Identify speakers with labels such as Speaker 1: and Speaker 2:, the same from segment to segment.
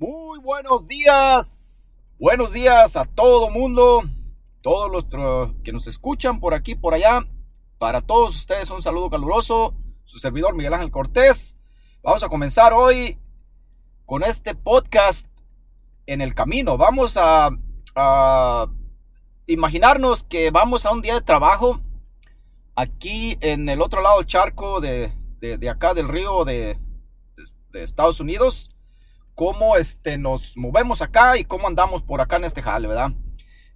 Speaker 1: Muy buenos días. Buenos días a todo mundo, todos los que nos escuchan por aquí, por allá. Para todos ustedes un saludo caluroso. Su servidor Miguel Ángel Cortés. Vamos a comenzar hoy con este podcast en el camino. Vamos a, imaginarnos que vamos a un día de trabajo aquí en el otro lado del charco de, acá del río de, de Estados Unidos cómo este, nos movemos acá y cómo andamos por acá en este jale, ¿verdad?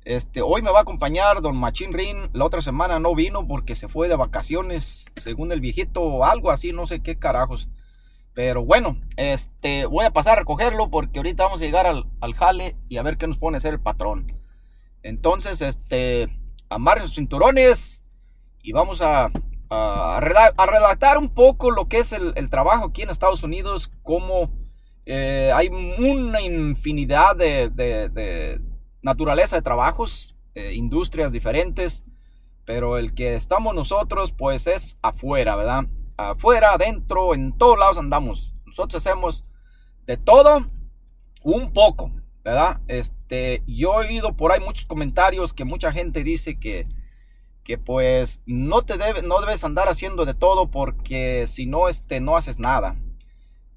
Speaker 1: Este, hoy me va a acompañar don Machín Rin. La otra semana no vino porque se fue de vacaciones, según el viejito, o algo así, no sé qué carajos. Pero bueno, este, voy a pasar a recogerlo porque ahorita vamos a llegar al, al jale y a ver qué nos pone a hacer el patrón. Entonces, este, amarren sus cinturones y vamos a, a, redactar un poco lo que es el, el trabajo aquí en Estados Unidos, cómo eh, hay una infinidad de, naturaleza de trabajos, eh, industrias diferentes, pero el que estamos nosotros pues es afuera, ¿verdad? Afuera, adentro, en todos lados andamos. Nosotros hacemos de todo un poco, ¿verdad? Este, yo he oído por ahí muchos comentarios que mucha gente dice que, que pues no te debe, no debes andar haciendo de todo porque si no, este, no haces nada.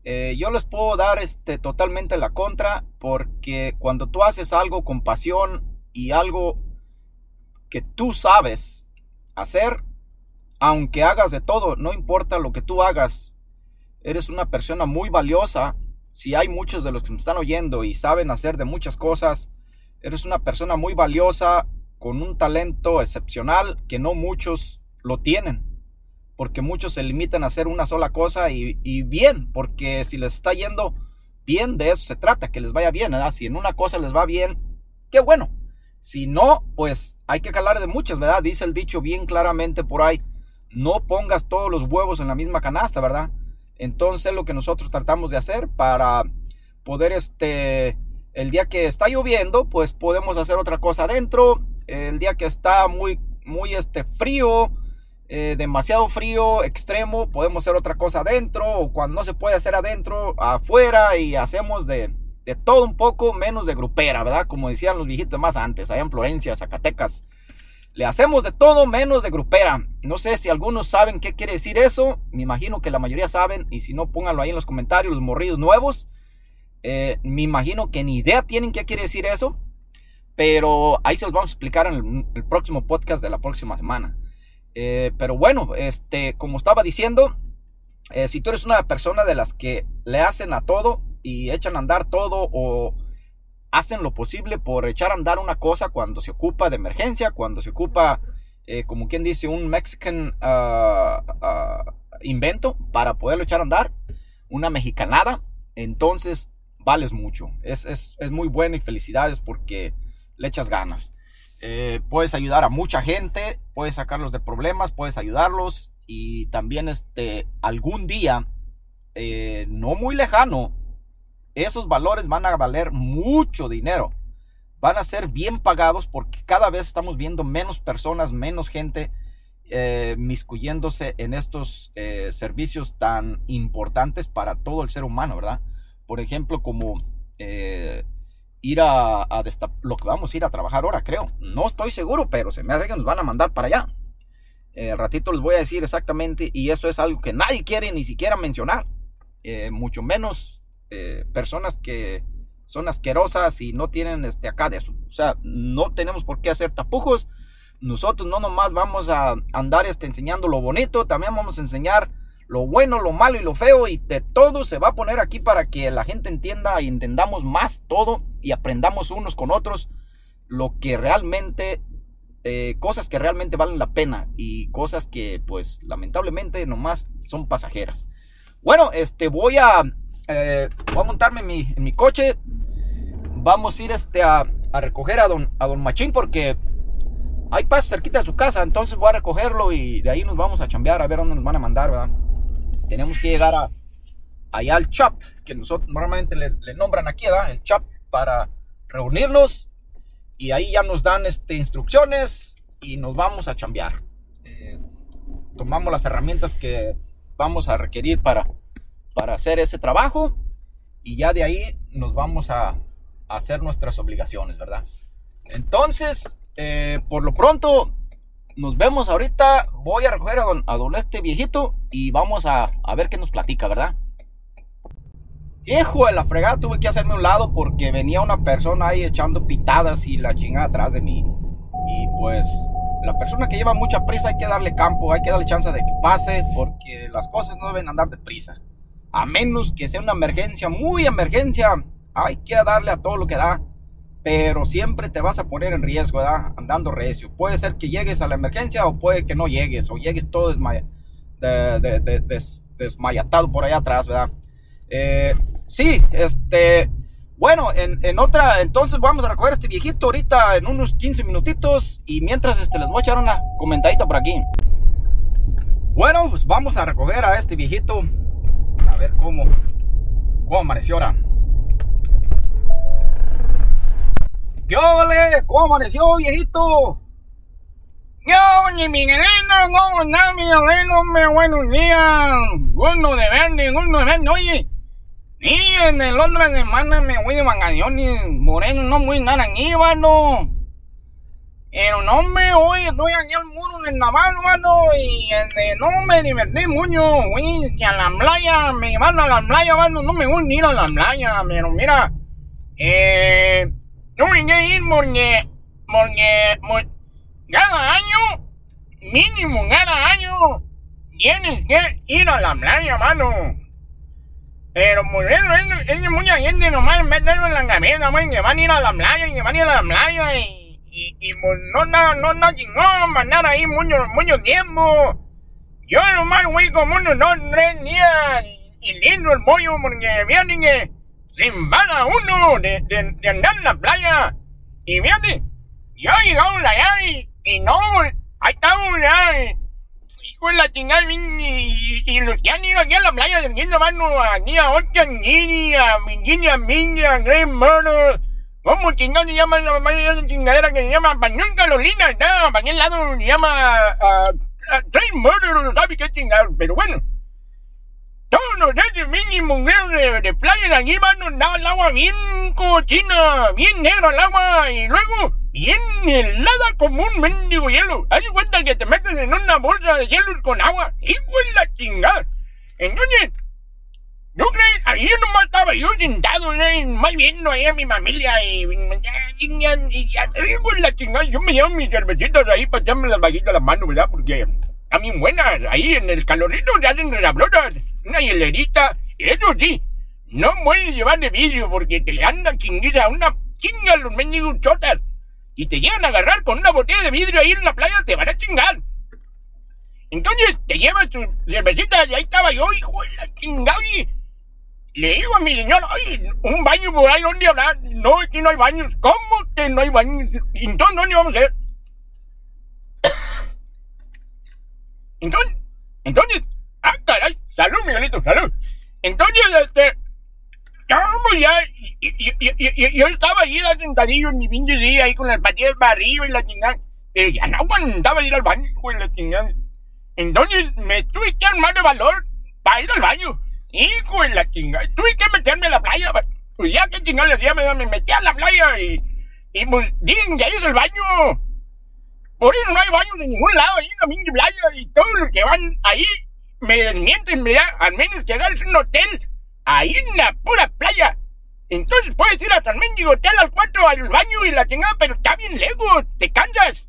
Speaker 1: Eh, yo les puedo dar este, totalmente la contra porque cuando tú haces algo con pasión y algo que tú sabes hacer, aunque hagas de todo, no importa lo que tú hagas, eres una persona muy valiosa. Si hay muchos de los que me están oyendo y saben hacer de muchas cosas, eres una persona muy valiosa con un talento excepcional que no muchos lo tienen porque muchos se limitan a hacer una sola cosa y, bien, porque si les está yendo bien, de eso se trata, que les vaya bien, ¿verdad? Si en una cosa les va bien, qué bueno. Si no, pues hay que calar de muchas, ¿verdad? Dice el dicho bien claramente por ahí, no pongas todos los huevos en la misma canasta, ¿verdad? Entonces lo que nosotros tratamos de hacer para poder, este, el día que está lloviendo, pues podemos hacer otra cosa adentro, el día que está muy, muy, este, frío, eh, demasiado frío extremo, podemos hacer otra cosa adentro o cuando no se puede hacer adentro, afuera y hacemos de, de todo un poco menos de grupera, ¿verdad? Como decían los viejitos más antes, allá en Florencia, Zacatecas. Le hacemos de todo menos de grupera. No sé si algunos saben qué quiere decir eso. Me imagino que la mayoría saben. Y si no, pónganlo ahí en los comentarios, los morridos nuevos. Eh, me imagino que ni idea tienen qué quiere decir eso. Pero ahí se los vamos a explicar en el próximo podcast de la próxima semana. Eh, pero bueno, este, como estaba diciendo, eh, si tú eres una persona de las que le hacen a todo y echan a andar todo o hacen lo posible por echar a andar una cosa cuando se ocupa de emergencia, cuando se ocupa, eh, como quien dice, un Mexican ah, ah, invento para poderlo echar a andar, una mexicanada, entonces vales mucho. Es, es, es muy bueno y felicidades porque le echas ganas. Eh, puedes ayudar a mucha gente, puedes sacarlos de problemas, puedes ayudarlos y también este, algún día, eh, no muy lejano, esos valores van a valer mucho dinero. Van a ser bien pagados porque cada vez estamos viendo menos personas, menos gente eh, miscuyéndose en estos servicios tan importantes para todo el ser humano, ¿verdad? Por ejemplo, como ir a, lo que vamos a ir a trabajar ahora, creo. No estoy seguro, pero se me hace que nos van a mandar para allá. Eh, ratito les voy a decir exactamente, y eso es algo que nadie quiere ni siquiera mencionar. Eh, mucho menos eh, personas que son asquerosas y no tienen este acá de eso. O sea, no tenemos por qué hacer tapujos. Nosotros no nomás vamos a andar este, enseñando lo bonito, también vamos a enseñar lo bueno, lo malo y lo feo y de todo se va a poner aquí para que la gente entienda y entendamos más todo y aprendamos unos con otros lo que realmente, eh, cosas que realmente valen la pena y cosas que pues lamentablemente nomás son pasajeras. Bueno, este voy a, eh, voy a montarme en mi, en mi, coche, vamos a ir este, a, a recoger a don, a don Machín porque hay pasos cerquita de su casa, entonces voy a recogerlo y de ahí nos vamos a chambear a ver dónde nos van a mandar, ¿verdad? Tenemos que llegar a, allá al CHAP, que nosotros normalmente le, nombran aquí, ¿verdad? El CHAP para reunirnos y ahí ya nos dan este, instrucciones y nos vamos a chambear. Eh, tomamos las herramientas que vamos a requerir para, para hacer ese trabajo y ya de ahí nos vamos a, hacer nuestras obligaciones, ¿verdad? Entonces, eh, por lo pronto, nos vemos ahorita. Voy a recoger a don, a don este viejito y vamos a, a ver qué nos platica, ¿verdad? Hijo de la fregada, tuve que hacerme un lado porque venía una persona ahí echando pitadas y la chingada atrás de mí. Y pues la persona que lleva mucha prisa hay que darle campo, hay que darle chance de que pase porque las cosas no deben andar deprisa. A menos que sea una emergencia, muy emergencia, hay que darle a todo lo que da. Pero siempre te vas a poner en riesgo, ¿verdad? Andando recio. Puede ser que llegues a la emergencia o puede que no llegues, o llegues todo desmayatado por allá atrás, ¿verdad? Eh, sí, este, bueno, en, otra, entonces vamos a recoger a este viejito ahorita en unos 15 minutitos y mientras este, les voy a echar una comentadita por aquí. Bueno, pues vamos a recoger a este viejito a ver cómo, cómo amaneció ahora. ¿Qué vale? ¿Cómo amaneció, viejito?
Speaker 2: Yo, ni Miguelino, ¿cómo está Miguelino? Me buenos días. Uno de verde, uno de verde. Oye, y en el otro semana me voy de vacaciones. Moreno, no muy nada aquí, mano. Pero no me hoy estoy aquí al muro del naval, mano. Y este, no me divertí mucho. Fui a la playa, me llevaron a la playa, mano. No me voy a ir a la playa, pero mira. Eh, no cada año, mínimo cada año, tienes que ir a la playa, mano. Pero muy bien, es mucha gente nomás meterlo en la cabeza, man, que van a ir a la playa, que van a ir a la playa y, y, y pues, no no, no, no chingón, mandar ahí mucho, mucho tiempo. Yo nomás voy como unos dos, tres días y, lindo el pollo porque vienen que se a uno de, de, de, andar en la playa. Y fíjate, yo llegamos allá y, y no, ahí estamos allá hijo de la chingada, y, y, los que han ido aquí a la playa viendo mano aquí a Ocean City, a Virginia Beach, a Great Murder. ¿Cómo chingados se llama la chingadera que se llama Pañón Carolina? No, para aquel lado se llama uh, Great Murder, no sabe qué chingados, pero bueno. Todos los días mínimo de, de playa de aquí, mano, andaba el agua bien cochina, bien negra el agua, y luego bien helada como un mendigo hielo. Haz cuenta que te metes en una bolsa de hielo con agua. Hijo de la chingada. Entonces, ¿no crees? Ahí nomás estaba yo sentado, ¿eh? más viendo ahí a mi familia y... y, hijo de la chingada. Yo me llevo mis cervecitas ahí para echarme las vaguitas a las manos, ¿verdad? Porque mí buenas. Ahí en el calorito se hacen resablotas. Una hielerita. Eso sí, no puedes llevar de vidrio porque te le anda chinguiza una chinga los mendigos chotas y te llegan a agarrar con una botella de vidrio ahí en la playa, te van a chingar. Entonces te llevas tu cervecita y ahí estaba yo, hijo de la chingada. Le digo a mi señor, ay, un baño por ahí, ¿dónde habrá? No, aquí no hay baños. ¿Cómo que no hay baños? Entonces, ¿dónde vamos a hacer? Entonces, entonces, ah, caray, salud, Miguelito, salud. Entonces, este, ya, y, yo estaba ahí sentadillo en mi pinche silla ahí con las patillas para arriba y la chingada. Pero ya no aguantaba ir al baño, hijo de la chingada. Entonces me tuve que armar de valor para ir al baño. Hijo de la chingada. Tuve que meterme a la playa. Pues ya que chingada le hacía, me, metí a la playa y, y pues que ahí es el baño. Por eso no hay baños en ningún lado ahí en la pinche playa y todos los que van ahí me desmienten, mira, al menos llegar a un hotel ahí en la pura playa. Entonces puedes ir hasta el mendigo hotel al cuarto, al baño y la chingada, pero está bien lejos, te cansas.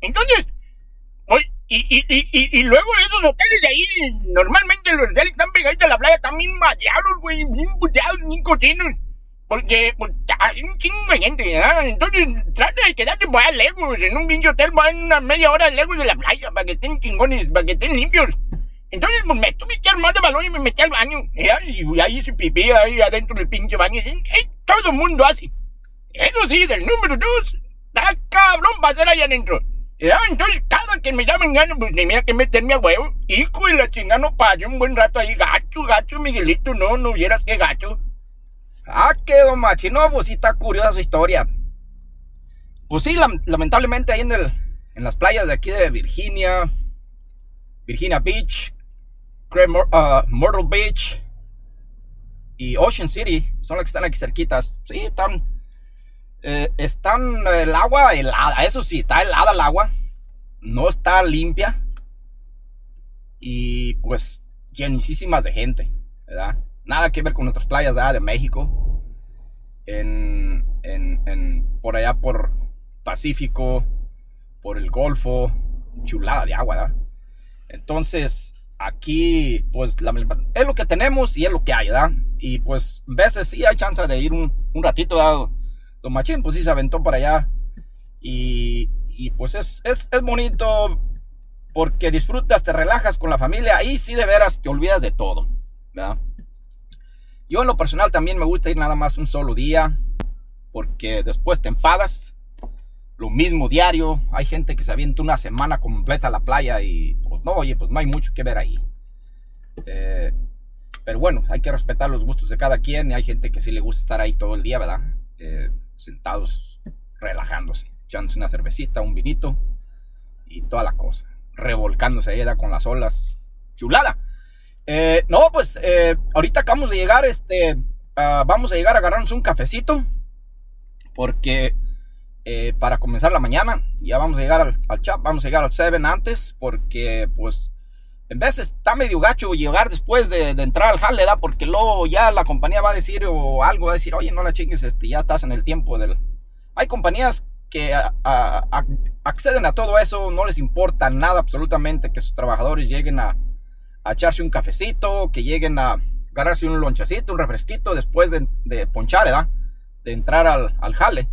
Speaker 2: Entonces, y, y, y, y, luego esos hoteles de ahí, normalmente los hoteles están pegaditos a la playa, están bien mallados, güey, bien puteados, bien cochinos. Porque, pues, hay un chingo de gente, ¿verdad? Entonces, trata de quedarte allá lejos, en un pinche hotel, va una media hora lejos de la playa, para que estén chingones, para que estén limpios. Entonces, pues me tuve que armar de balón y me metí al baño. Y ahí hice pipí ahí adentro del pinche baño. Y todo el mundo así. Eso sí, del número dos, está cabrón ser ahí adentro. Entonces, cada que me llamen ganas, pues tenía que meterme a huevo. Hijo de la chingada, no pasé un buen rato ahí. Gacho, gacho, Miguelito, no, no vieras qué gacho.
Speaker 1: Ah, qué don machino, pues sí está curiosa su historia. Pues sí, lamentablemente ahí en, el, en las playas de aquí de Virginia, Virginia Beach, uh, Myrtle Beach y Ocean City son las que están aquí cerquitas. Sí, están, eh, están el agua helada, eso sí, está helada el agua, no está limpia y pues llenísimas de gente, ¿verdad? Nada que ver con nuestras playas de México, en, en, por allá por Pacífico, por el Golfo, chulada de agua, ¿verdad? Entonces, aquí, pues, es lo que tenemos y es lo que hay, ¿verdad? Y pues, veces sí hay chance de ir un, ratito, ¿verdad? Don Machín, pues sí se aventó para allá. Y, y pues es, es, es, bonito porque disfrutas, te relajas con la familia. Ahí sí de veras te olvidas de todo, ¿verdad? Yo en lo personal también me gusta ir nada más un solo día porque después te enfadas lo mismo diario. Hay gente que se avienta una semana completa a la playa y pues no, oye, pues hay mucho que ver ahí. Eh, pero bueno, hay que respetar los gustos de cada quien y hay gente que sí le gusta estar ahí todo el día, ¿verdad? Eh, sentados, relajándose, echándose una cervecita, un vinito y toda la cosa. Revolcándose ahí con las olas. Chulada. Eh, no, pues ahorita acabamos de llegar, este, ah, vamos a llegar a agarrarnos un cafecito porque eh, para comenzar la mañana. Ya vamos a llegar al, chat, vamos a llegar al 7 antes, porque pues en vez está medio gacho llegar después de, entrar al jale, ¿da? Porque luego ya la compañía va a decir o algo, va a decir, oye, no la chingues, este, ya estás en el tiempo del... Hay compañías que acceden a todo eso, no les importa nada absolutamente que sus trabajadores lleguen a, echarse un cafecito, que lleguen a agarrarse un lonchecito, un refresquito después de, ponchar, ¿verdad? De entrar al, al jale.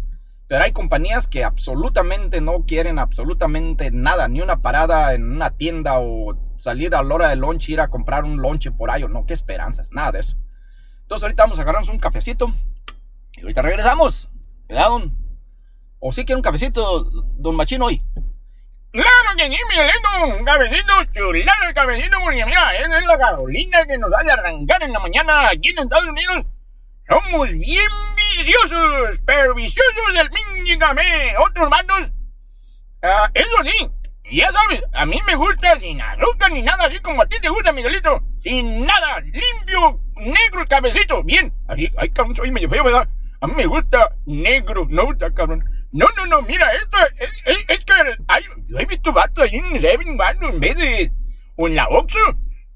Speaker 1: Pero hay compañías que absolutamente no quieren absolutamente nada, ni una parada en una tienda o salir a la hora del lunch, ir a comprar un lunch por ahí o no, qué esperanzas, nada de eso. Entonces ahorita vamos a agarrarnos un cafecito y ahorita regresamos. ¿Verdad, ¿O sí quiere un cafecito, don Machino, hoy?
Speaker 2: Claro que sí, mi un cafecito, chulado el cafecito, porque mira, esa es la Carolina que nos da de arrancar en la mañana aquí en Estados Unidos. Somos bien viciosos, pero viciosos del mingame. Otros mandos. Ah, eso sí, ya sabes, a mí me gusta sin azúcar ni nada, así como a ti te gusta, Miguelito. Sin nada, limpio, negro el cabecito. Bien, así, ay, cabrón, soy medio feo, ¿verdad? A mí me gusta negro, no gusta, cabrón. No, no, no, mira, esto es, es, que hay, yo he visto vatos ahí en Seven, mano, en vez de, o en la Oxxo.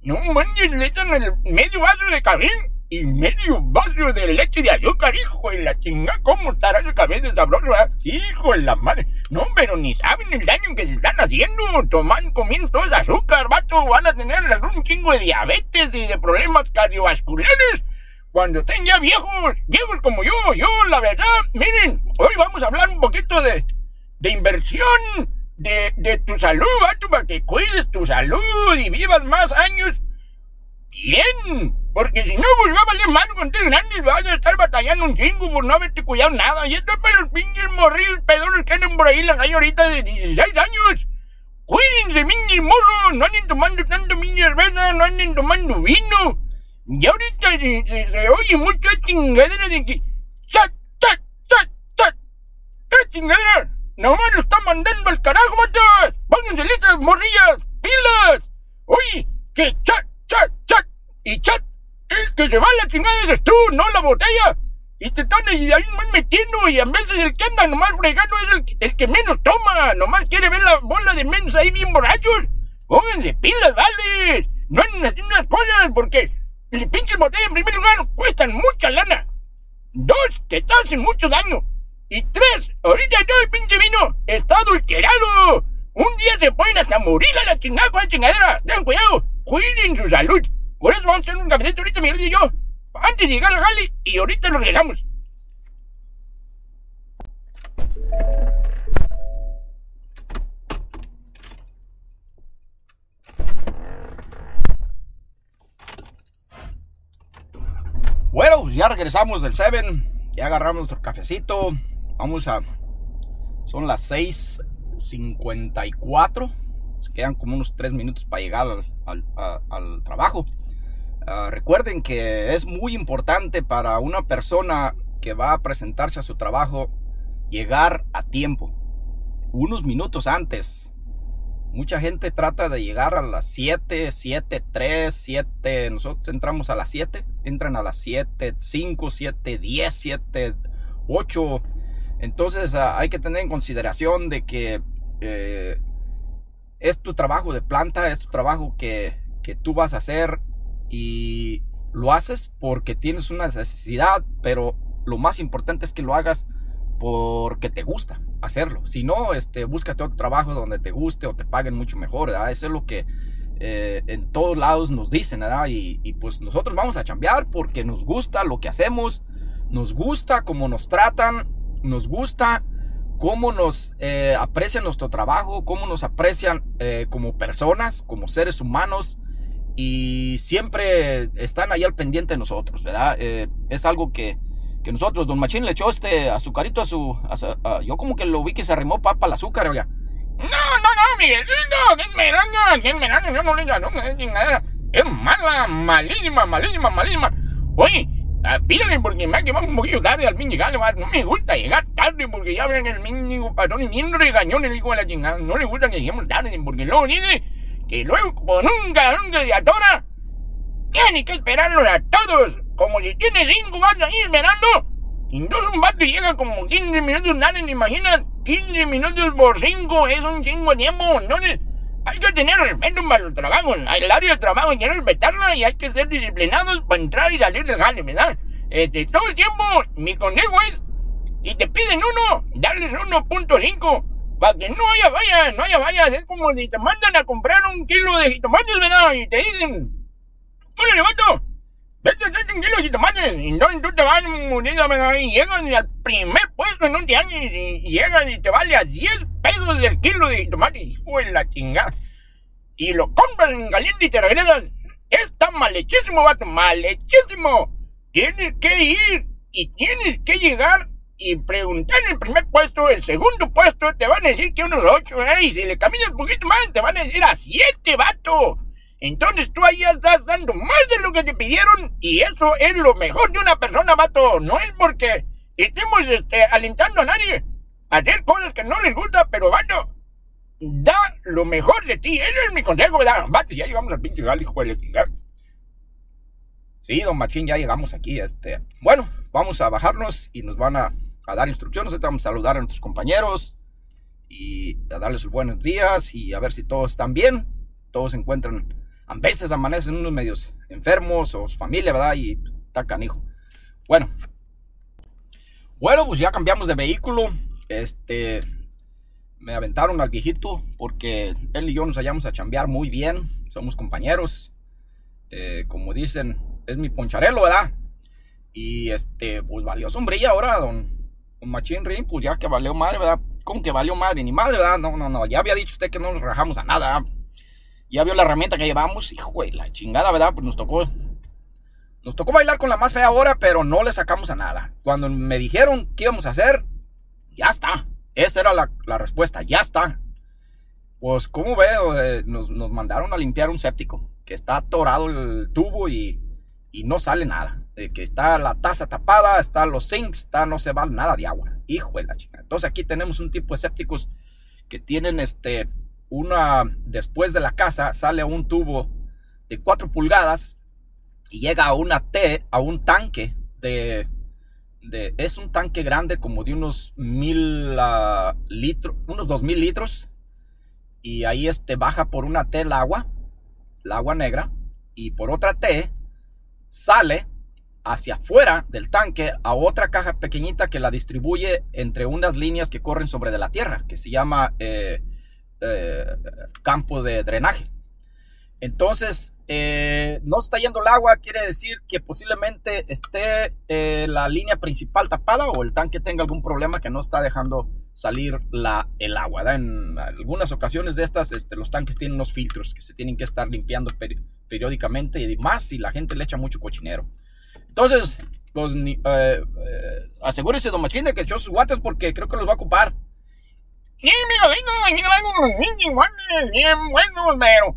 Speaker 2: No manches, le echan el medio vaso de café y medio vaso de leche de azúcar, hijo de la chingada. ¿Cómo estará esa cabeza sabroso? Hijo de la madre. No, pero ni saben el daño que se están haciendo. Toman, comiendo todo ese azúcar, vato. Van a tener un chingo de diabetes y de problemas cardiovasculares. Cuando estén ya viejos, viejos como yo, yo, la verdad, miren, hoy vamos a hablar un poquito de, de inversión, de, de tu salud, vato, para que cuides tu salud y vivas más años bien. Porque si no, pues va a valer más con tres grandes, vas a estar batallando un chingo por no haberte cuidado nada. Y esto es para los pinches morrillos pedores que andan por ahí en la calle ahorita de 16 años. Cuídense, minches morros, no anden tomando tanto minches cerveza, no anden tomando vino. Y ahorita se, oye mucho esta chingadera de que... ¡Chat, chat, chat, chat! ¡Eh, chingadera! Nomás lo está mandando al carajo, matas. Pónganse listas, morrillas, pilas. Oye, que chat, chat, chat y chat el que se va a la chingada eres tú, no la botella. Y te están ahí, ahí metiendo y a veces el que anda nomás fregando es el, el, que menos toma. Nomás quiere ver la bola de menos ahí bien borrachos. Pónganse pilas, vale. No anden haciendo unas cosas porque el pinche botella en primer lugar cuestan mucha lana. Dos, te hacen mucho daño. Y tres, ahorita todo el pinche vino está adulterado. Un día se pueden hasta morir a la chingada con la chingadera. Ten cuidado, cuiden su salud. Por eso vamos a hacer un cafecito ahorita, Miguel y yo. Antes de llegar al jale y ahorita lo regresamos.
Speaker 1: Bueno, ya regresamos del 7. Ya agarramos nuestro cafecito. Vamos a. Son las 6:54. Se quedan como unos 3 minutos para llegar al, al trabajo. Ah, recuerden que es muy importante para una persona que va a presentarse a su trabajo llegar a tiempo, unos minutos antes Mucha gente trata de llegar a las 7, 7, 3, 7. Nosotros entramos a las 7, entran a las 7, 5, 7, 10, 7, 8. Entonces uh, hay que tener en consideración de que eh, es tu trabajo de planta, es tu trabajo que, que tú vas a hacer y lo haces porque tienes una necesidad, pero lo más importante es que lo hagas porque te gusta hacerlo. Si no, este, búscate otro trabajo donde te guste o te paguen mucho mejor. Eso es lo que eh, en todos lados nos dicen, ¿verdad? Y, y, pues nosotros vamos a chambear porque nos gusta lo que hacemos, nos gusta cómo nos tratan, nos gusta cómo nos eh, aprecian nuestro trabajo, cómo nos aprecian eh, como personas, como seres humanos y siempre están ahí al pendiente de nosotros, ¿verdad? Es algo que, que, nosotros, don Machín le echó este azucarito a su... A su a, yo como que lo vi que se arrimó papa al azúcar, oiga.
Speaker 2: No, no, no, Miguel, no, que melana, que melana, yo no le no, es mala, malísima, malísima, malísima. Oye, Ah, pídale porque me ha quemado un poquito tarde al llegar, no me gusta llegar tarde porque ya ven el mínimo patrón y bien regañón el hijo de la chingada. No le gusta que lleguemos tarde porque luego dice que luego como nunca, nunca se atora, tiene que esperarlo a todos, como si tiene cinco años ahí esperando. No un vato llega como 15 minutos tarde, ¿te imaginas? 15 minutos por 5 es un chingo de tiempo, entonces hay que tener respeto para el trabajo. El área de trabajo hay que respetarla y hay que ser disciplinados para entrar y salir del jale, ¿verdad? Este, todo el tiempo, mi consejo es, y te piden uno, darles 1.5, para que no haya vallas, no haya vallas. Es como si te mandan a comprar un kilo de jitomates, ¿verdad? Y te dicen, hola, levanto, hacer un kilo de jitomates. Y entonces tú te vas, ¿verdad? Y llegas al primer puesto en un tianguis y, y llegas y te vale a 10 pesos del kilo de tomate, hijo de la chingada. Y lo compras en caliente y te regresas. Está malhechísimo, vato, malhechísimo. Tienes que ir y tienes que llegar y preguntar en el primer puesto, el segundo puesto, te van a decir que unos ocho, ¿eh? Y si le caminas un poquito más, te van a decir a siete, vato. Entonces tú ahí estás dando más de lo que te pidieron y eso es lo mejor de una persona, vato. No es porque estemos este, alentando a nadie hacer cosas que no les gusta, pero vato, da lo mejor de ti. Ese es mi consejo, ¿verdad? Vato, ya llegamos al pinche gal, hijo de
Speaker 1: Sí, don Machín, ya llegamos aquí. Este, bueno, vamos a bajarnos y nos van a, a dar instrucciones. Vamos a saludar a nuestros compañeros y a darles buenos días y a ver si todos están bien. Todos se encuentran, a veces amanecen unos medios enfermos o su familia, ¿verdad? Y está canijo. Bueno, bueno, pues ya cambiamos de vehículo. Este, me aventaron al viejito porque él y yo nos hallamos a chambear muy bien. Somos compañeros. Eh, como dicen, es mi poncharelo, ¿verdad? Y este, pues valió sombrilla ahora, don, don Machín Ring, pues ya que valió madre, ¿verdad? ¿Cómo que valió madre? Ni madre, ¿verdad? No, no, no, ya había dicho usted que no nos rajamos a nada. Ya vio la herramienta que llevamos, hijo de la chingada, ¿verdad? Pues nos tocó. Nos tocó bailar con la más fea ahora, pero no le sacamos a nada. Cuando me dijeron qué íbamos a hacer, ya está. Esa era la, la respuesta, ya está. Pues, como veo, eh, nos, nos mandaron a limpiar un séptico, que está atorado el tubo y y no sale nada. Eh, que está la taza tapada, está los sinks, está no se va nada de agua. Hijo de la chica. Entonces aquí tenemos un tipo de sépticos que tienen este una después de la casa sale un tubo de 4 pulgadas y llega a una T, a un tanque de, de es un tanque grande como de unos mil uh, litros, unos dos mil litros. Y ahí este baja por una T el agua, el agua negra y por otra T sale hacia afuera del tanque a otra caja pequeñita que la distribuye entre unas líneas que corren sobre de la tierra, que se llama eh, eh, campo de drenaje. Entonces, eh, no está yendo el agua, quiere decir que posiblemente esté eh, la línea principal tapada o el tanque tenga algún problema que no está dejando salir la, el agua. ¿verdad? En algunas ocasiones de estas, este, los tanques tienen unos filtros que se tienen que estar limpiando peri periódicamente y más si la gente le echa mucho cochinero. Entonces, pues, asegúrese, don Machín, de que echó sus guantes porque creo que los va a ocupar.
Speaker 2: Bien buenos, pero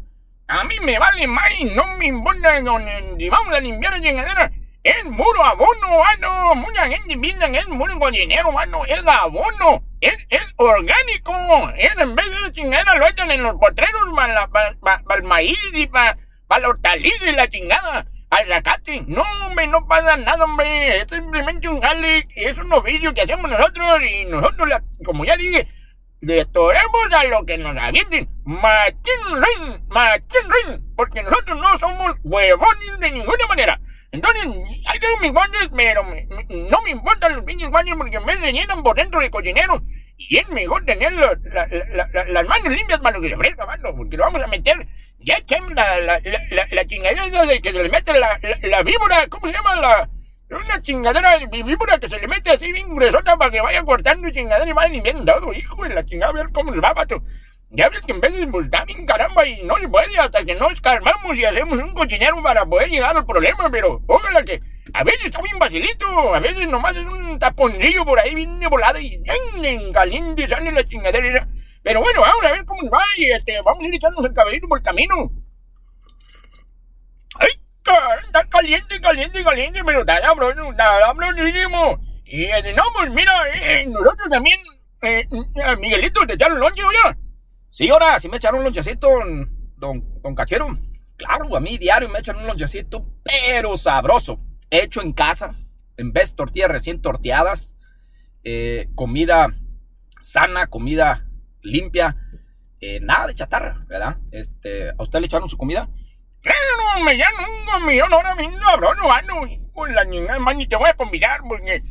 Speaker 2: a mí me vale más y no me importa si vamos a limpiar la chingadera. Es muro abono, mano. Mucha gente piensa que es muro con dinero, mano. Es abono. es, es orgánico. Es, en vez de chingada lo echan en los potreros para pa, el maíz y para pa la hortaliza y la chingada. Al zacate. No, hombre, no pasa nada, hombre. Es simplemente un jale es un oficio que hacemos nosotros y nosotros, la, como ya dije, le toremos a lo que nos avienten. Machín rin, porque nosotros no somos huevones de ninguna manera. Entonces, hay que mis guantes, pero no me importan los pinches guantes porque me llenan por dentro de cocineros. Y es mejor tener las manos limpias para lo que se ofrezca, mano, porque lo vamos a meter. Ya echan la, la, la, chingadera de que se le mete la, víbora, ¿cómo se llama? La, una chingadera de víbora que se le mete así bien gruesota para que vaya cortando chingadera y vaya todo, hijo de la chingada, a ver cómo les va, pato. Ya ves que en vez de multar bien caramba y no se puede hasta que no escarbamos y hacemos un cochinero para poder llegar al problema, pero ojalá que a veces está bien vacilito, a veces nomás es un taponcillo por ahí bien volado y en caliente sale la chingadera. Pero bueno, vamos a ver cómo va y este, vamos a ir echándonos el cabellito por el camino. Está caliente, caliente, caliente, pero está sabroso, está sabrosísimo. Y no, pues mira, eh, nosotros también, eh, Miguelito, te echaron lonche, ¿ya?
Speaker 1: Sí, ahora, sí me echaron un lonchecito, don, don Cachero. Claro, a mí diario me echan un lonchecito, pero sabroso. Hecho en casa, en vez tortillas recién torteadas. Eh, comida sana, comida limpia. Eh, nada de chatarra, ¿verdad? Este, ¿A usted le echaron su comida?
Speaker 2: Claro, me llaman un comidón ahora mismo, sabroso, mano. Con la niña, man, y te voy a convidar porque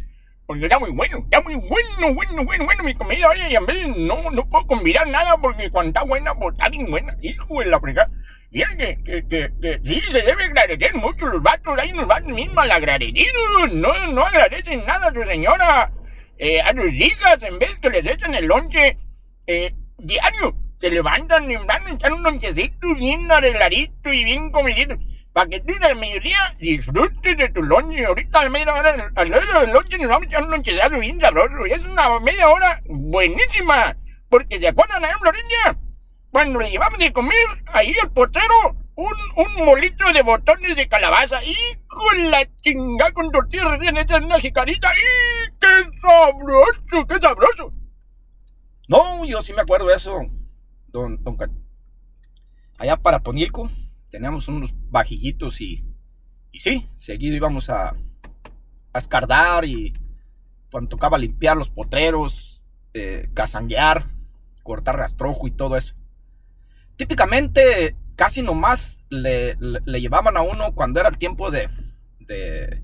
Speaker 2: porque está muy bueno, está muy bueno, bueno, bueno, bueno mi comida. Oye, y en vez no, no puedo convidar nada porque cuando está buena, pues está bien buena. Hijo de la fregada. Mira que, que, que, que, sí, se debe agradecer mucho los vatos. Ahí nos van mismos al agradecidos. No, no agradecen nada a su señora. Eh, a sus hijas, en vez que les echan el lonche eh, diario. Se levantan y van a echar un lonchecito bien arregladito y bien comidito para que tú de la mediodía disfrutes de tu lonche. Ahorita a media hora, al lado del lonche nos vamos a echar un lonchezado bien sabroso. Y es una media hora buenísima. Porque ¿se acuerdan a Florencia? Cuando le llevamos de comer ahí al portero un, un molito de botones de calabaza y con la chinga con tortillas recién hechas en una jicarita. ¡Y qué sabroso, qué sabroso!
Speaker 1: No, yo sí me acuerdo de eso, Allá para Tonilco teníamos unos vajillitos y, y sí, seguido íbamos a, escardar y cuando tocaba limpiar los potreros, eh, casanguear, cortar rastrojo y todo eso. Típicamente casi nomás le, le, llevaban a uno cuando era el tiempo de, de,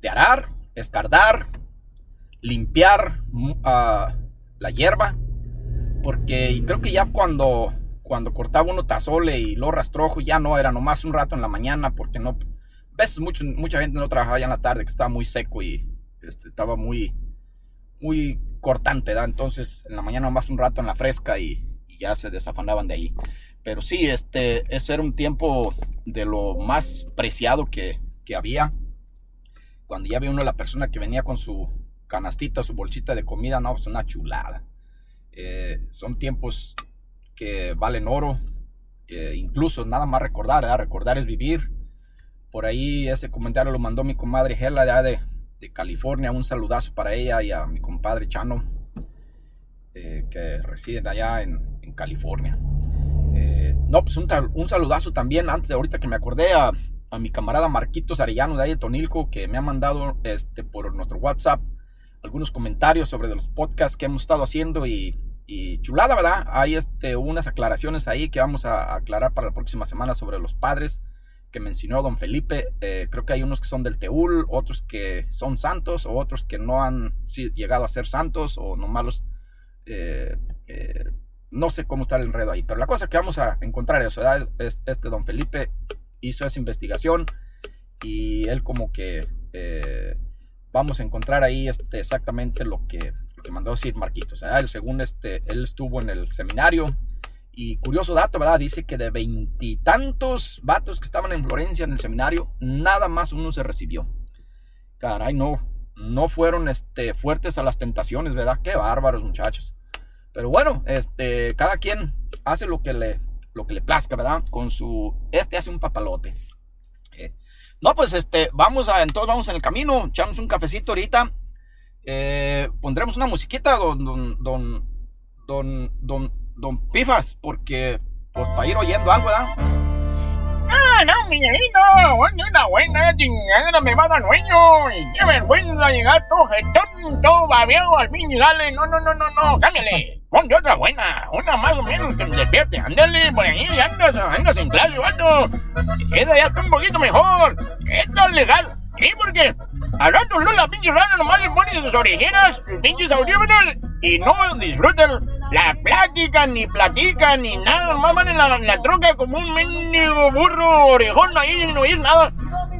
Speaker 1: de arar, escardar, limpiar uh, la hierba, porque creo que ya cuando cuando cortaba uno tazole y lo rastrojo, ya no, era nomás un rato en la mañana porque no, veces mucho, mucha gente no trabajaba ya en la tarde, que estaba muy seco y este, estaba muy, muy cortante, ¿da? Entonces en la mañana nomás un rato en la fresca y, ya se desafanaban de ahí. Pero sí, este, eso era un tiempo de lo más preciado que, que había. Cuando ya ve uno la persona que venía con su canastita, su bolsita de comida, no, es pues una chulada. Eh, son tiempos que valen oro. incluso nada más recordar, recordar es vivir. Por ahí ese comentario lo mandó mi comadre Gela de, de California. Un saludazo para ella y a mi compadre Chano, eh, que residen allá en, California. Eh, no, pues un, un, saludazo también, antes de ahorita que me acordé, a, a, mi camarada Marquitos Arellano de ahí de Tonilco, que me ha mandado este, por nuestro WhatsApp algunos comentarios sobre los podcasts que hemos estado haciendo y y chulada, ¿verdad? Hay este, unas aclaraciones ahí que vamos a aclarar para la próxima semana sobre los padres que mencionó don Felipe. Eh, creo que hay unos que son del Teúl, otros que son santos, o otros que no han llegado a ser santos, o nomás los... Eh, eh, no sé cómo está el enredo ahí, pero la cosa que vamos a encontrar eso, es este don Felipe hizo esa investigación y él como que vamos a encontrar ahí este, exactamente lo que que mandó decir Marquitos. Él, según este, él estuvo en el seminario. Y curioso dato, ¿verdad? Dice que de veintitantos vatos que estaban en Florencia en el seminario, nada más uno se recibió. Caray, no, no fueron este, fuertes a las tentaciones, ¿verdad? Qué bárbaros, muchachos. Pero bueno, este, cada quien hace lo que le, lo que le plazca, ¿verdad? Con su, este hace un papalote. Eh, no, pues este, vamos a, entonces vamos en el camino, echamos un cafecito ahorita eh, pondremos una musiquita, don, don, don, don, don, don Pifas, porque, pues, para ir oyendo algo, ¿verdad?
Speaker 2: Ah, no, Miguelito, una buena chingada me va a dar sueño. Y qué vergüenza llegar todo jetón, todo babeado al fin y dale. No, no, no, no, no, cámbiale. Ponte otra buena, una más o menos que me despierte. Ándale, por ahí andas, andas en clase, vato. Esa ya un poquito mejor. Esto es legal. Sí, porque al rato no la pinche rana nomás le pone sus orejeras, sus pinches audífonos y no disfrutan la plática, ni platica, ni nada. Nomás van en la, troca como un mendigo burro orejón ahí sin oír nada.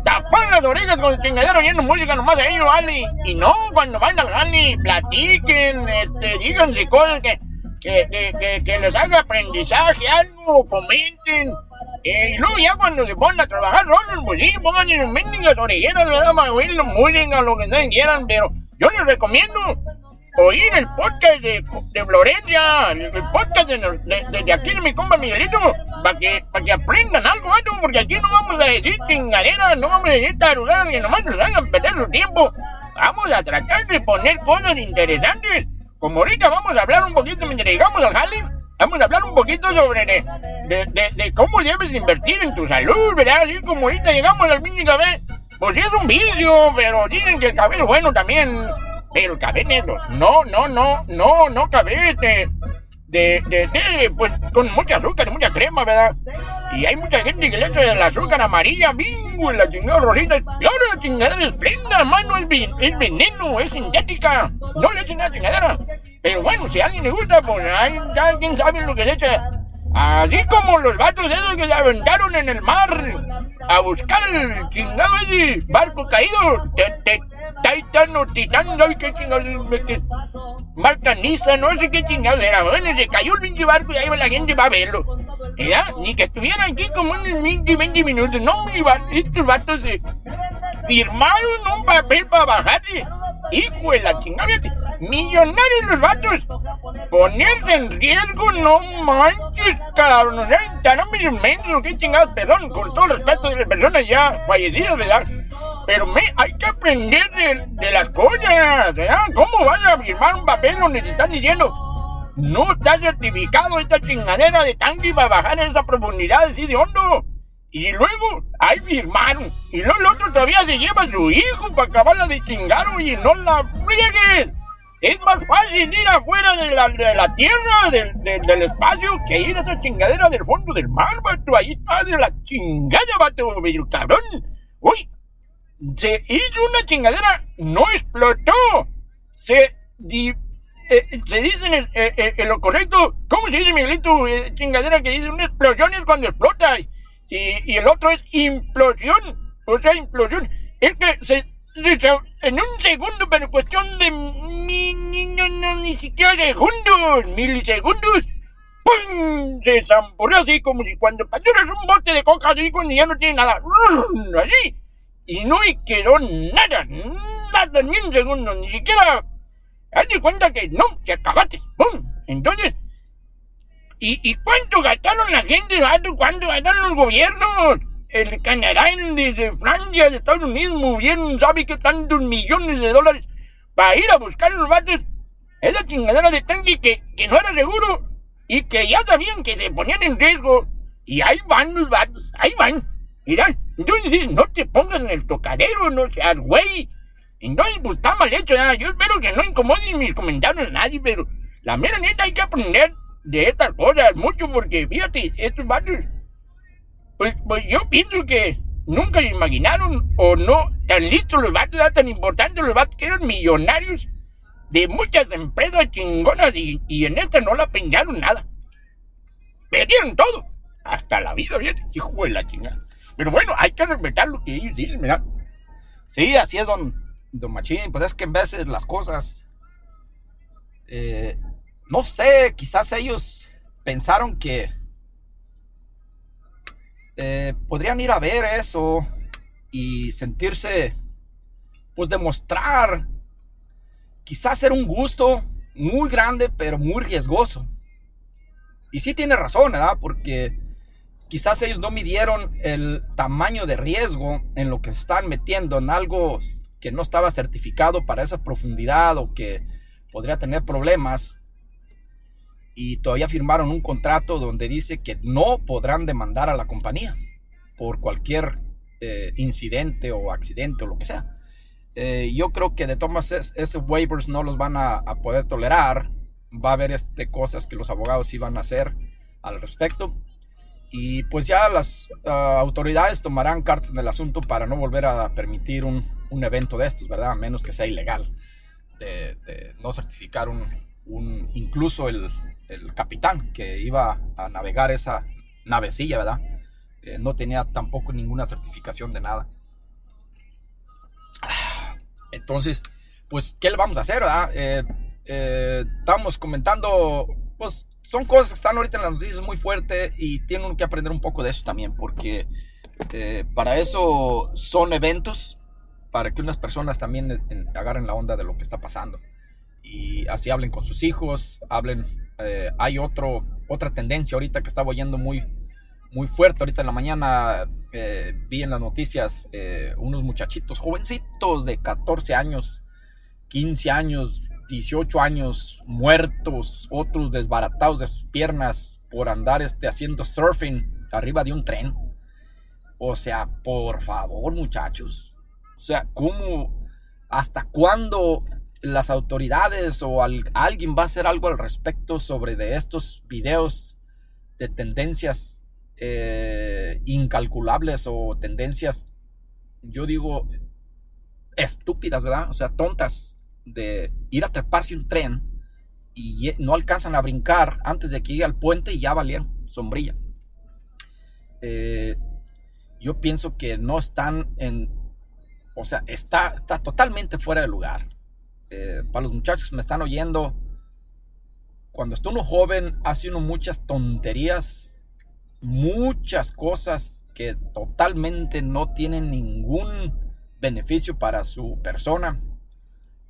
Speaker 2: Tapan las orejas con chingadero oyendo música nomás de ellos, vale. Y no, cuando vayan al gani, platiquen, este, díganse cosas que, que, que, que les haga aprendizaje, algo, comenten. Eh, y luego ya cuando se ponen a trabajar solos, pues sí, pongan sus mendigas orejeras, ¿verdad? Para oír la música, lo que ustedes quieran, pero yo les recomiendo oír el podcast de, de Florencia, el, podcast de, de, de aquí de mi compa Miguelito, para que, para que aprendan algo, ¿no? porque aquí no vamos a decir chingaderas, no vamos a decir tarugadas que nomás nos hagan perder su tiempo. Vamos a tratar de poner cosas interesantes. Como ahorita vamos a hablar un poquito mientras llegamos al jale, vamos a hablar un poquito sobre de, de, de, cómo debes invertir en tu salud, ¿verdad? Así como ahorita llegamos al fin café, pues sí es un vicio, pero dicen que el café es bueno también. Pero el café negro, no, no, no, no, no café de, de, de, pues con mucha azúcar y mucha crema, ¿verdad? Y hay mucha gente que le echa el azúcar amarilla, bingo, la chingada rosita, peor la chingadera esplenda, mano, es, es veneno, es sintética, no le echen la chingadera. Pero bueno, si a alguien le gusta, pues ay, ya quién sabe lo que se echa. Así como los gatos esos que se aventaron en el mar a buscar el chingado ese barco caído. Te, te, Titan o Titán, ¿sabes qué chingados? Que- Marca Niza, no sé qué chingados era. Bueno, se cayó el pinche barco y ahí va la gente va a verlo. ¿Ya? Ni que estuvieran aquí como unos 20, 20 minutos. No, mi va- estos vatos se firmaron un papel para bajarse. Hijo de la chingada. Millonarios los vatos. Ponerse en riesgo, no manches, cabrón. O sea, estarán medio mensos, qué chingados, perdón, con todo respeto de las personas ya fallecidas, ¿verdad? Pero me, hay que aprender de, de las cosas, ¿verdad? ¿Cómo vas a firmar un papel donde te están diciendo no está certificado esta chingadera de tanque para bajar en esa profundidad así de hondo? Y luego, ahí firmaron. Y luego el otro todavía se lleva a su hijo para acabarla de chingar, oye, no la friegues. Es más fácil ir afuera de la, de la tierra, del, del, del espacio, que ir a esa chingadera del fondo del mar, vato. Ahí está de la chingada, vato, cabrón. Uy, se hizo una chingadera, no explotó. Se, di- eh, se dice en, eh, eh, en lo correcto, ¿cómo se dice, Miguelito? Eh, chingadera que dice una explosión es cuando explota. Y, y el otro es implosión. O sea, implosión. Es que se, se- en un segundo, pero cuestión de mi, ni, no, ni siquiera segundos, milisegundos, ¡pum! Se zamporó así como si cuando pasaras un bote de coca así cuando ya no tiene nada. Así. Y no quedó nada, nada, ni un segundo, ni siquiera. Hazte cuenta que no, se acabaste. ¡Pum! Entonces, ¿y, ¿y cuánto gastaron la gente? ¿Cuánto gastaron los gobiernos? El Canadá, el de, de Francia, de Estados Unidos, movieron, ¿sabe qué tantos millones de dólares para ir a buscar los vatos? Esa chingadera de tanque que, que no era seguro y que ya sabían que se ponían en riesgo. Y ahí van los vatos, ahí van. Mira, entonces no te pongas en el tocadero, no seas güey. Entonces, pues está mal hecho, ¿ya? Yo espero que no incomoden mis comentarios a nadie, pero la mera neta hay que aprender de estas cosas mucho porque, fíjate, estos vatos, pues, pues yo pienso que nunca se imaginaron o no tan listos los vatos, ¿verdad? tan importantes los vatos que eran millonarios de muchas empresas chingonas y, y en esta no la pensaron nada. Perdieron todo, hasta la vida, fíjate, hijo de la chingada. Pero bueno, hay que respetar lo que ellos dicen, ¿verdad?
Speaker 1: Sí, así es, don, don Machín. Pues es que en veces las cosas. eh, no sé, quizás ellos pensaron que. eh, podrían ir a ver eso y sentirse. Pues demostrar. Quizás ser un gusto muy grande, pero muy riesgoso. Y sí tiene razón, ¿verdad? Porque quizás ellos no midieron el tamaño de riesgo en lo que están metiendo, en algo que no estaba certificado para esa profundidad o que podría tener problemas. Y todavía firmaron un contrato donde dice que no podrán demandar a la compañía por cualquier eh, incidente o accidente o lo que sea. Eh, yo creo que de todas esos waivers no los van a, poder tolerar. Va a haber este, cosas que los abogados iban a hacer al respecto. Y pues ya las ah, autoridades tomarán cartas en el asunto para no volver a permitir un, un evento de estos, ¿verdad? A menos que sea ilegal de, no certificar un, un incluso el, el, capitán que iba a navegar esa navecilla, ¿verdad? Eh, no tenía tampoco ninguna certificación de nada. Entonces, pues, ¿qué le vamos a hacer, verdad? Eh, eh, estamos comentando, pues, son cosas que están ahorita en las noticias muy fuerte y tienen que aprender un poco de eso también, porque para eso son eventos para que unas personas también agarren la onda de lo que está pasando y así hablen con sus hijos, hablen. Eh, hay otro, otra tendencia ahorita que estaba oyendo muy, muy fuerte. Ahorita en la mañana eh, vi en las noticias eh, unos muchachitos jovencitos de 14 años, 15 años, 18 años, muertos, otros desbaratados de sus piernas por andar este, haciendo surfing arriba de un tren. O sea, por favor, muchachos. O sea, ¿cómo, hasta cuándo las autoridades o alguien va a hacer algo al respecto sobre de estos videos de tendencias eh, incalculables o tendencias, yo digo, estúpidas, ¿verdad? O sea, tontas de ir a treparse un tren y no alcanzan a brincar antes de que llegue al puente y ya valieron sombrilla. Eh, yo pienso que no están en o sea, está, está totalmente fuera de lugar. Eh, para los muchachos que me están oyendo, cuando está uno joven, hace uno muchas tonterías, muchas cosas que totalmente no tienen ningún beneficio para su persona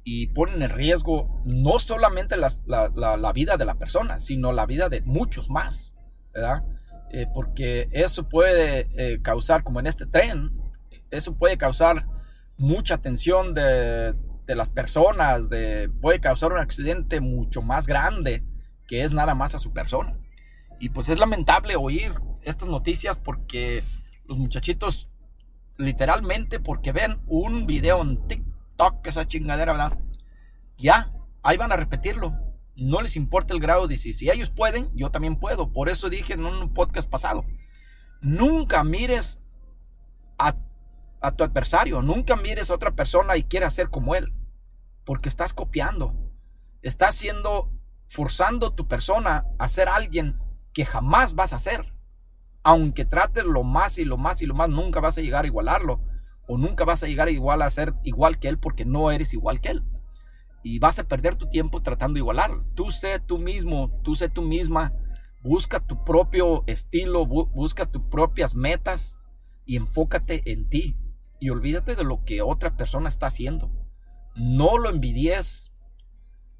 Speaker 1: y ponen en riesgo no solamente la, vida de la persona, sino la vida de muchos más, ¿verdad? Eh, porque eso puede eh, causar, como en este tren, eso puede causar mucha tensión de, las personas, de, puede causar un accidente mucho más grande que es nada más a su persona. Y pues es lamentable oír estas noticias porque los muchachitos literalmente porque ven un video en TikTok, esa chingadera, ¿verdad? Ya, ahí van a repetirlo. No les importa el grado de si, si ellos pueden, yo también puedo. Por eso dije en un podcast pasado, nunca mires a a tu adversario. Nunca mires a otra persona y quieras ser como él, porque estás copiando. Estás siendo, forzando tu persona a ser alguien que jamás vas a ser. Aunque trates lo más y lo más y lo más, nunca vas a llegar a igualarlo. O nunca vas a llegar igual a ser igual que él porque no eres igual que él. Y vas a perder tu tiempo tratando de igualarlo. Tú sé tú mismo, tú sé tú misma. Busca tu propio estilo, busca tus propias metas y enfócate en ti y olvídate de lo que otra persona está haciendo. No lo envidies,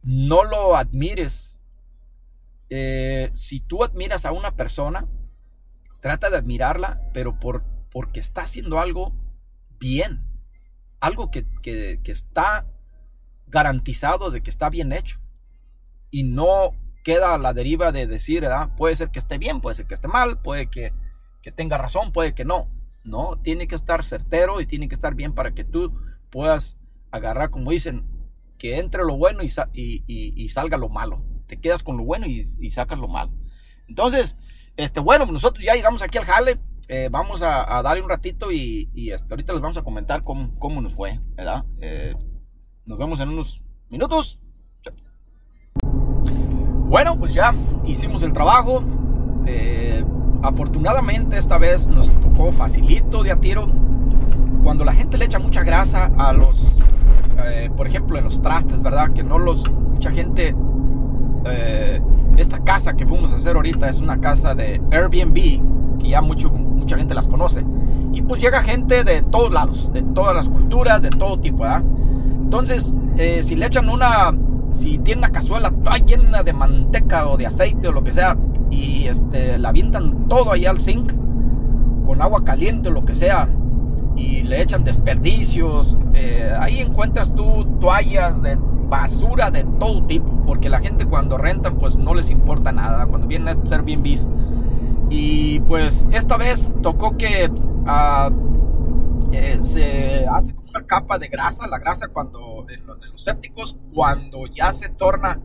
Speaker 1: no lo admires. Eh, si tú admiras a una persona, trata de admirarla, pero por, porque está haciendo algo bien, algo que, está garantizado de que está bien hecho. Y no queda a la deriva de decir, puede ser que esté bien, puede ser que esté mal, puede que, que tenga razón, puede que no. No, tiene que estar certero y tiene que estar bien para que tú puedas agarrar, como dicen, que entre lo bueno y, y, salga lo malo. Te quedas con lo bueno y, sacas lo malo. Entonces, este, bueno, nosotros ya llegamos aquí al jale. Eh, vamos a, darle un ratito y, y este, ahorita les vamos a comentar cómo, cómo nos fue, ¿verdad? Eh, nos vemos en unos minutos. Bueno, pues ya hicimos el trabajo. Eh, Afortunadamente esta vez nos tocó facilito de a tiro. Cuando la gente le echa mucha grasa a los, por ejemplo, en los trastes, ¿verdad? Que no los, mucha gente, esta casa que fuimos a hacer ahorita es una casa de Airbnb, que ya mucho, mucha gente las conoce. Y pues llega gente de todos lados, de todas las culturas, de todo tipo, ¿verdad? Entonces, eh, si le echan una, si tiene una cazuela toda llena de manteca o de aceite o lo que sea, y este, la avientan todo ahí al zinc con agua caliente o lo que sea y le echan desperdicios. Eh, ahí en encuentras tú toallas de basura de todo tipo, porque la gente cuando rentan pues no les importa nada, cuando vienen a ser bien bis. Y pues esta vez tocó que ah, eh, se hace como una capa de grasa, la grasa cuando en los, sépticos, cuando ya se torna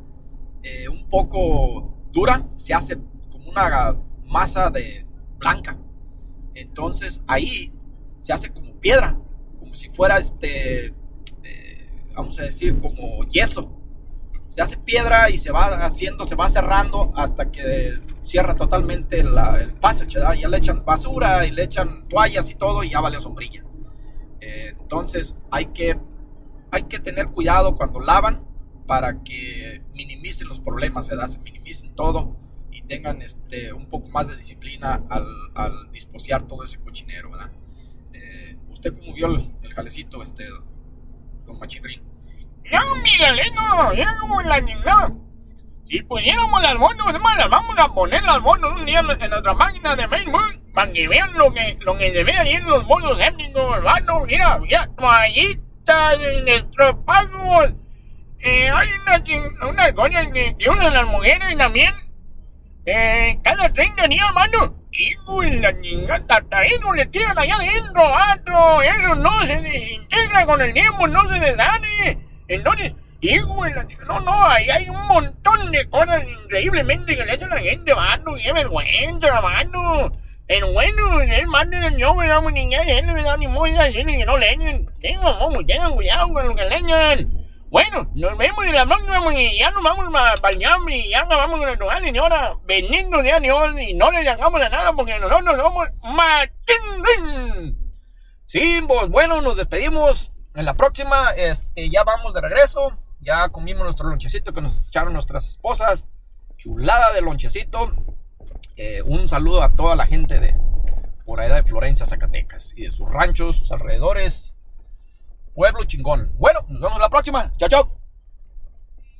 Speaker 1: eh, un poco dura, se hace como una masa de blanca. Entonces ahí se hace como piedra, como si fuera este, eh, vamos a decir, como yeso. Se hace piedra y se va haciendo, se va cerrando hasta que cierra totalmente el passage. Ya le echan basura y le echan toallas y todo y ya vale sombrilla. Eh, entonces hay que, hay que tener cuidado cuando lavan para que minimicen los problemas, ¿verdad? se minimicen todo y tengan este, un poco más de disciplina al, al disposiar todo ese cochinero. ¿verdad? ¿Usted cómo vio el, jalecito, este, don Machingrín?
Speaker 2: No, Miguelino, como la niña. Si pudiéramos las bonos, las vamos a poner las bonos un día en nuestra máquina de Facebook para que vean lo que, lo que se ve los bonos étnicos, hermano. Mira, mira, toallitas, estropados. Eh, hay unas una cosas que, que usan las mujeres también. Eh, cada 30 días, hermano Hijo de la chingada, hasta eso le tiran allá adentro, vato. Eso no se desintegra con el tiempo, no se deshace. Entonces, de la no, no, ahí hay un montón de cosas increíblemente que le echan a la gente, vato. Qué vergüenza, vato. Pero bueno, es más de yo, me da niña, no me da ni muy que no leñen. Tengan, tengan cuidado con lo que leñan. Bueno, nos vemos en la próxima y ya nos vamos a bañar y ya nos vamos el lugar, señora. Bendito sea Dios y no le llegamos a nada porque nosotros somos Martín.
Speaker 1: Sí, pues bueno, nos despedimos. En la próxima este, ya vamos de regreso. Ya comimos nuestro lonchecito que nos echaron nuestras esposas. Chulada de lonchecito. Eh, un saludo a toda la gente de por allá de Florencia, Zacatecas y de sus ranchos, sus alrededores. Pueblo chingón. Bueno, nos vemos la próxima. Chao, chao.